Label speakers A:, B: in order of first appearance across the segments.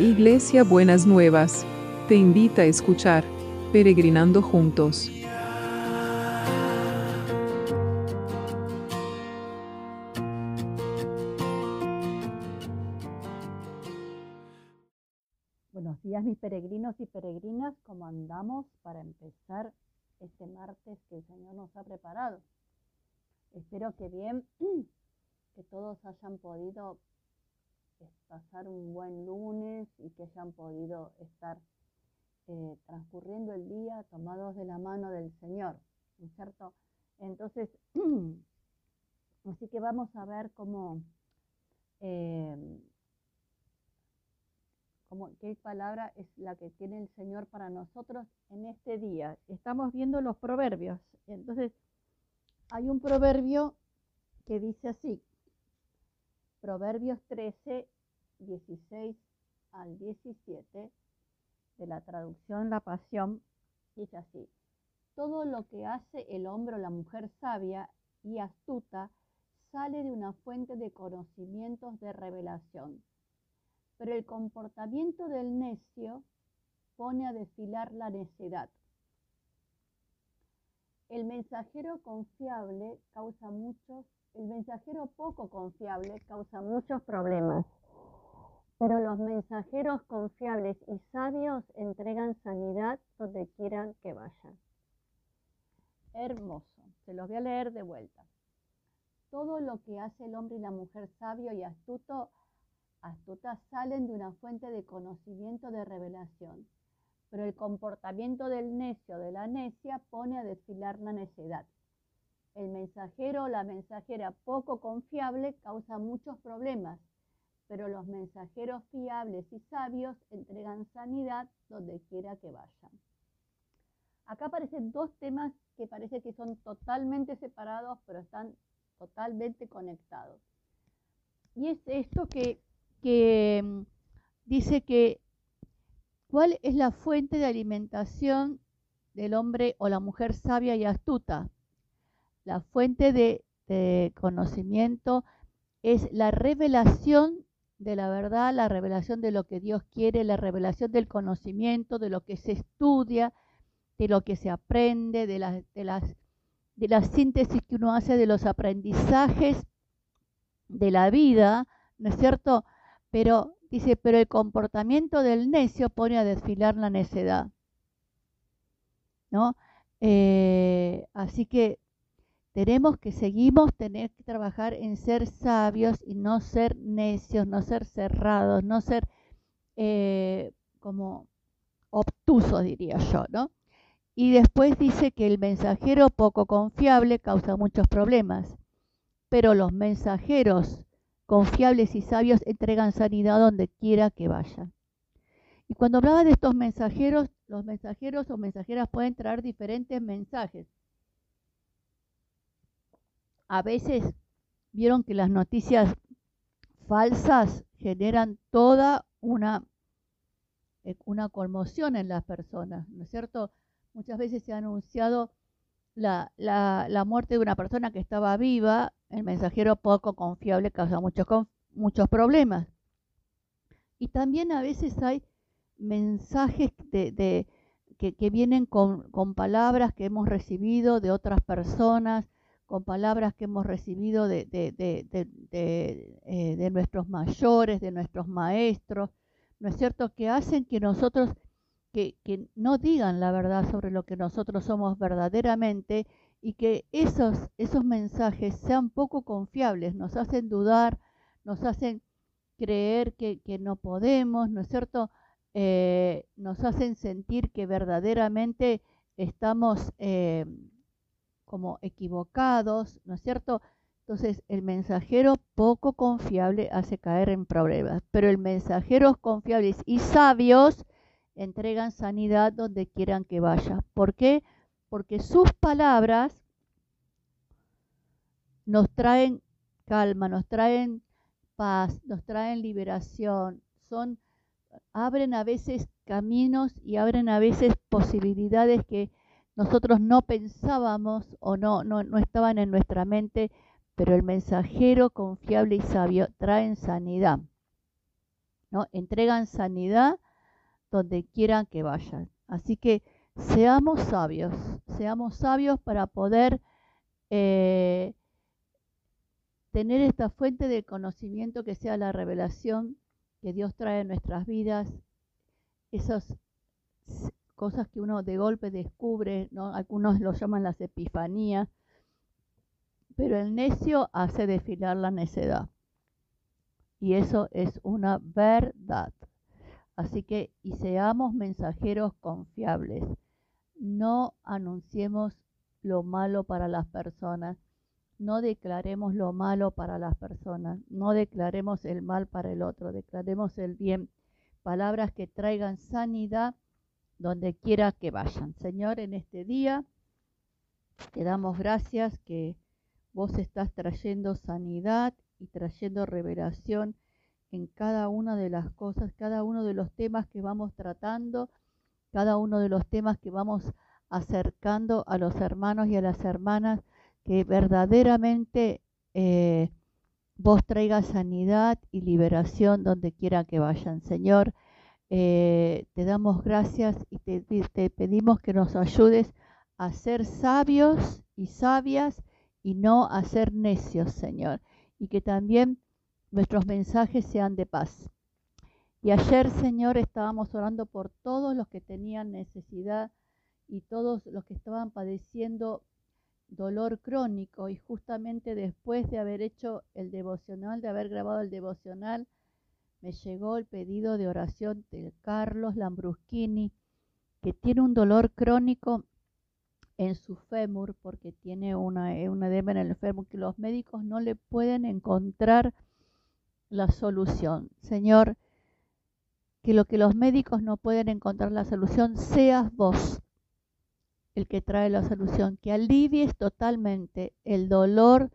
A: Iglesia Buenas Nuevas, te invita a escuchar Peregrinando Juntos.
B: Buenos días mis peregrinos y peregrinas, ¿cómo andamos para empezar este martes que el Señor nos ha preparado? Espero que bien, que todos hayan podido pasar un buen lunes y que hayan podido estar eh, transcurriendo el día tomados de la mano del Señor, ¿no es cierto? Entonces, así que vamos a ver cómo, eh, cómo, qué palabra es la que tiene el Señor para nosotros en este día. Estamos viendo los proverbios. Entonces, hay un proverbio que dice así, Proverbios 13, 16 al 17 de la traducción La Pasión, dice así, todo lo que hace el hombre o la mujer sabia y astuta sale de una fuente de conocimientos de revelación, pero el comportamiento del necio pone a desfilar la necedad. El mensajero confiable causa muchos, el mensajero poco confiable causa muchos problemas pero los mensajeros confiables y sabios entregan sanidad donde quieran que vayan. Hermoso. Se los voy a leer de vuelta. Todo lo que hace el hombre y la mujer sabio y astuto, astuta salen de una fuente de conocimiento de revelación. Pero el comportamiento del necio de la necia pone a desfilar la necedad. El mensajero o la mensajera poco confiable causa muchos problemas pero los mensajeros fiables y sabios entregan sanidad donde quiera que vayan. Acá aparecen dos temas que parece que son totalmente separados, pero están totalmente conectados. Y es esto que, que mm, dice que cuál es la fuente de alimentación del hombre o la mujer sabia y astuta. La fuente de, de conocimiento es la revelación de la verdad, la revelación de lo que Dios quiere, la revelación del conocimiento, de lo que se estudia, de lo que se aprende, de las, de las, de la síntesis que uno hace de los aprendizajes de la vida, ¿no es cierto? Pero dice, pero el comportamiento del necio pone a desfilar la necedad. ¿No? Eh, así que tenemos que seguimos tener que trabajar en ser sabios y no ser necios, no ser cerrados, no ser eh, como obtusos, diría yo, ¿no? Y después dice que el mensajero poco confiable causa muchos problemas, pero los mensajeros confiables y sabios entregan sanidad donde quiera que vayan. Y cuando hablaba de estos mensajeros, los mensajeros o mensajeras pueden traer diferentes mensajes a veces vieron que las noticias falsas generan toda una, eh, una conmoción en las personas, ¿no es cierto? Muchas veces se ha anunciado la, la, muerte de una persona que estaba viva, el mensajero poco confiable causa muchos, muchos problemas. Y también a veces hay mensajes de, que, que, vienen con, con palabras que hemos recibido de otras personas, con palabras que hemos recibido de, eh, de, nuestros mayores, de nuestros maestros, ¿no es cierto?, que hacen que nosotros, que, que no digan la verdad sobre lo que nosotros somos verdaderamente y que esos, esos mensajes sean poco confiables, nos hacen dudar, nos hacen creer que, que no podemos, ¿no es cierto?, eh, nos hacen sentir que verdaderamente estamos... Eh, como equivocados, ¿no es cierto? Entonces, el mensajero poco confiable hace caer en problemas, pero el mensajeros confiables y sabios entregan sanidad donde quieran que vaya. ¿Por qué? Porque sus palabras nos traen calma, nos traen paz, nos traen liberación, son abren a veces caminos y abren a veces posibilidades que nosotros no pensábamos o no, no, no estaban en nuestra mente, pero el mensajero confiable y sabio traen sanidad. ¿no? Entregan sanidad donde quieran que vayan. Así que seamos sabios, seamos sabios para poder eh, tener esta fuente de conocimiento que sea la revelación que Dios trae en nuestras vidas, esas cosas que uno de golpe descubre, ¿no? algunos lo llaman las epifanías, pero el necio hace desfilar la necedad. Y eso es una verdad. Así que, y seamos mensajeros confiables. No anunciemos lo malo para las personas. No declaremos lo malo para las personas. No declaremos el mal para el otro. Declaremos el bien. Palabras que traigan sanidad donde quiera que vayan. Señor, en este día te damos gracias que vos estás trayendo sanidad y trayendo revelación en cada una de las cosas, cada uno de los temas que vamos tratando, cada uno de los temas que vamos acercando a los hermanos y a las hermanas, que verdaderamente eh, vos traigas sanidad y liberación donde quiera que vayan. Señor, eh, te damos gracias y te, te pedimos que nos ayudes a ser sabios y sabias y no a ser necios, Señor. Y que también nuestros mensajes sean de paz. Y ayer, Señor, estábamos orando por todos los que tenían necesidad y todos los que estaban padeciendo dolor crónico. Y justamente después de haber hecho el devocional, de haber grabado el devocional, me llegó el pedido de oración de Carlos Lambruschini, que tiene un dolor crónico en su fémur porque tiene una, una edema en el fémur que los médicos no le pueden encontrar la solución. Señor, que lo que los médicos no pueden encontrar la solución, seas vos el que trae la solución, que alivies totalmente el dolor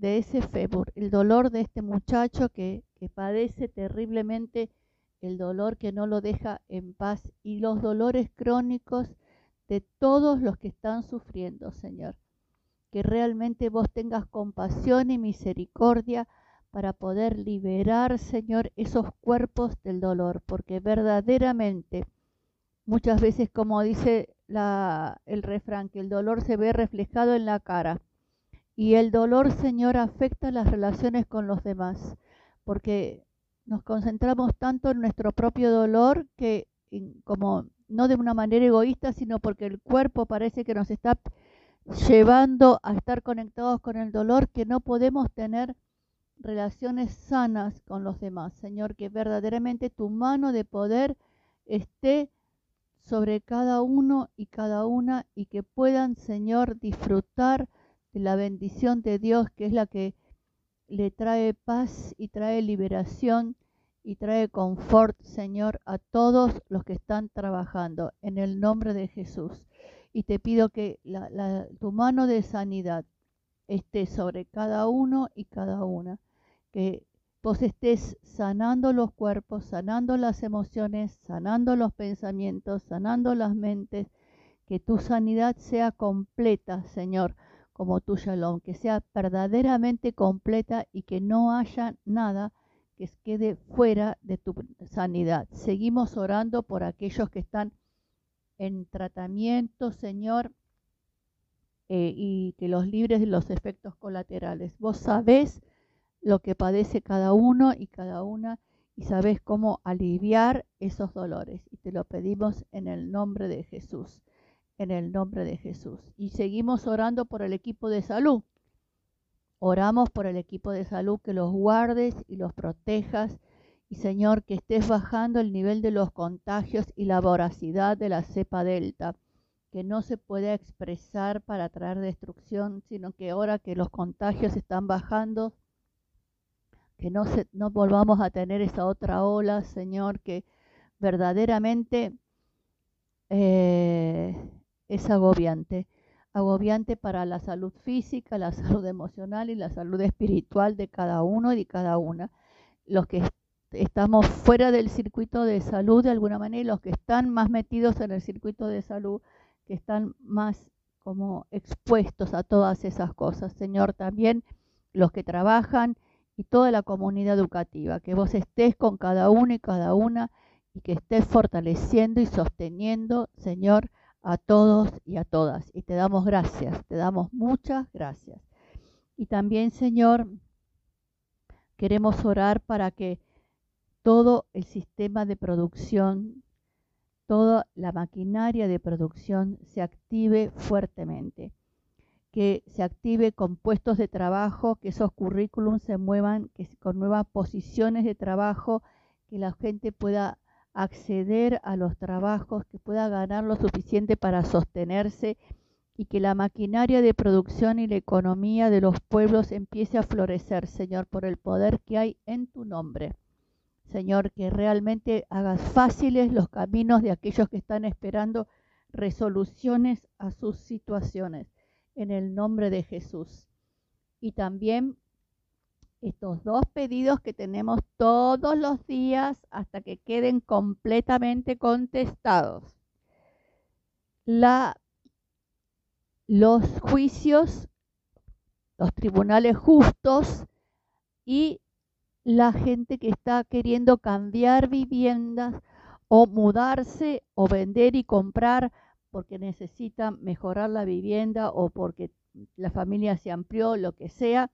B: de ese fémur, el dolor de este muchacho que, que padece terriblemente el dolor que no lo deja en paz y los dolores crónicos de todos los que están sufriendo, Señor. Que realmente vos tengas compasión y misericordia para poder liberar, Señor, esos cuerpos del dolor, porque verdaderamente muchas veces, como dice la, el refrán, que el dolor se ve reflejado en la cara. Y el dolor, Señor, afecta las relaciones con los demás, porque nos concentramos tanto en nuestro propio dolor que como no de una manera egoísta, sino porque el cuerpo parece que nos está llevando a estar conectados con el dolor que no podemos tener relaciones sanas con los demás. Señor, que verdaderamente tu mano de poder esté sobre cada uno y cada una y que puedan, Señor, disfrutar de la bendición de Dios, que es la que le trae paz y trae liberación y trae confort, Señor, a todos los que están trabajando en el nombre de Jesús. Y te pido que tu mano de sanidad esté sobre cada uno y cada una que vos estés sanando los cuerpos, sanando las emociones, sanando los pensamientos, sanando las mentes, que tu sanidad sea completa, Señor, como tu shalom, que sea verdaderamente completa y que no haya nada que quede fuera de tu sanidad. Seguimos orando por aquellos que están en tratamiento, Señor, eh, y que los libres de los efectos colaterales. Vos sabés lo que padece cada uno y cada una y sabes cómo aliviar esos dolores. Y te lo pedimos en el nombre de Jesús, en el nombre de Jesús. Y seguimos orando por el equipo de salud. Oramos por el equipo de salud que los guardes y los protejas. Y Señor, que estés bajando el nivel de los contagios y la voracidad de la cepa delta, que no se puede expresar para traer destrucción, sino que ahora que los contagios están bajando, que no, se, no volvamos a tener esa otra ola, Señor, que verdaderamente eh, es agobiante, agobiante para la salud física, la salud emocional y la salud espiritual de cada uno y de cada una. Los que estamos fuera del circuito de salud de alguna manera y los que están más metidos en el circuito de salud, que están más como expuestos a todas esas cosas. Señor, también los que trabajan y toda la comunidad educativa. Que vos estés con cada uno y cada una y que estés fortaleciendo y sosteniendo, Señor, a todos y a todas. Y te damos gracias, te damos muchas gracias. Y también, Señor, queremos orar para que todo el sistema de producción, toda la maquinaria de producción se active fuertemente, que se active con puestos de trabajo, que esos currículums se muevan que con nuevas posiciones de trabajo, que la gente pueda acceder a los trabajos, que pueda ganar lo suficiente para sostenerse y que la maquinaria de producción y la economía de los pueblos empiece a florecer, Señor, por el poder que hay en tu nombre. Señor, que realmente hagas fáciles los caminos de aquellos que están esperando resoluciones a sus situaciones, en el nombre de Jesús. Y también estos dos pedidos que tenemos todos los días hasta que queden completamente contestados. La, los juicios, los tribunales justos y la gente que está queriendo cambiar viviendas o mudarse o vender y comprar porque necesita mejorar la vivienda o porque la familia se amplió, lo que sea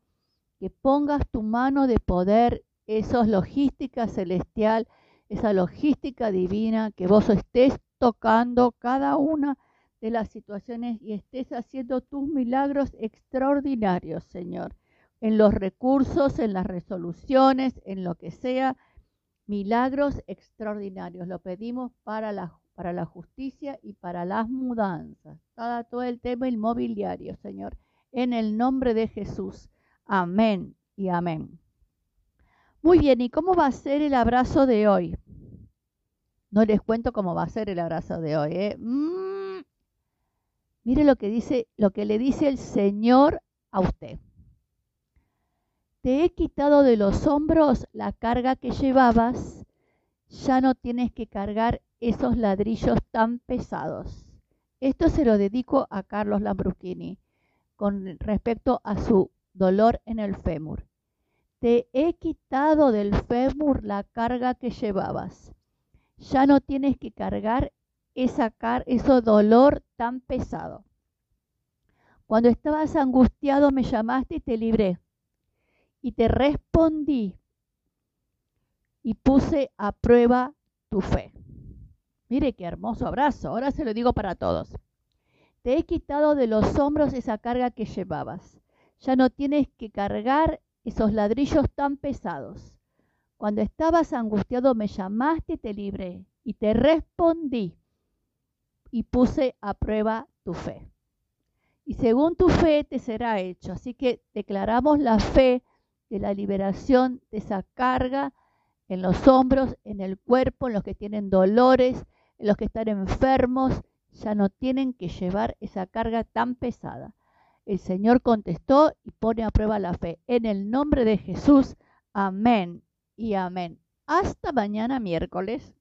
B: que pongas tu mano de poder, esa logística celestial, esa logística divina, que vos estés tocando cada una de las situaciones y estés haciendo tus milagros extraordinarios, Señor, en los recursos, en las resoluciones, en lo que sea, milagros extraordinarios. Lo pedimos para la, para la justicia y para las mudanzas, para todo el tema inmobiliario, Señor, en el nombre de Jesús. Amén y amén. Muy bien, ¿y cómo va a ser el abrazo de hoy? No les cuento cómo va a ser el abrazo de hoy. ¿eh? Mm. Mire lo que dice, lo que le dice el Señor a usted. Te he quitado de los hombros la carga que llevabas. Ya no tienes que cargar esos ladrillos tan pesados. Esto se lo dedico a Carlos Lambruschini con respecto a su dolor en el fémur. Te he quitado del fémur la carga que llevabas. Ya no tienes que cargar esa car ese dolor tan pesado. Cuando estabas angustiado me llamaste y te libré. Y te respondí y puse a prueba tu fe. Mire qué hermoso abrazo. Ahora se lo digo para todos. Te he quitado de los hombros esa carga que llevabas. Ya no tienes que cargar esos ladrillos tan pesados. Cuando estabas angustiado me llamaste y te libré y te respondí y puse a prueba tu fe. Y según tu fe te será hecho. Así que declaramos la fe de la liberación de esa carga en los hombros, en el cuerpo, en los que tienen dolores, en los que están enfermos, ya no tienen que llevar esa carga tan pesada. El Señor contestó y pone a prueba la fe. En el nombre de Jesús, amén y amén. Hasta mañana miércoles.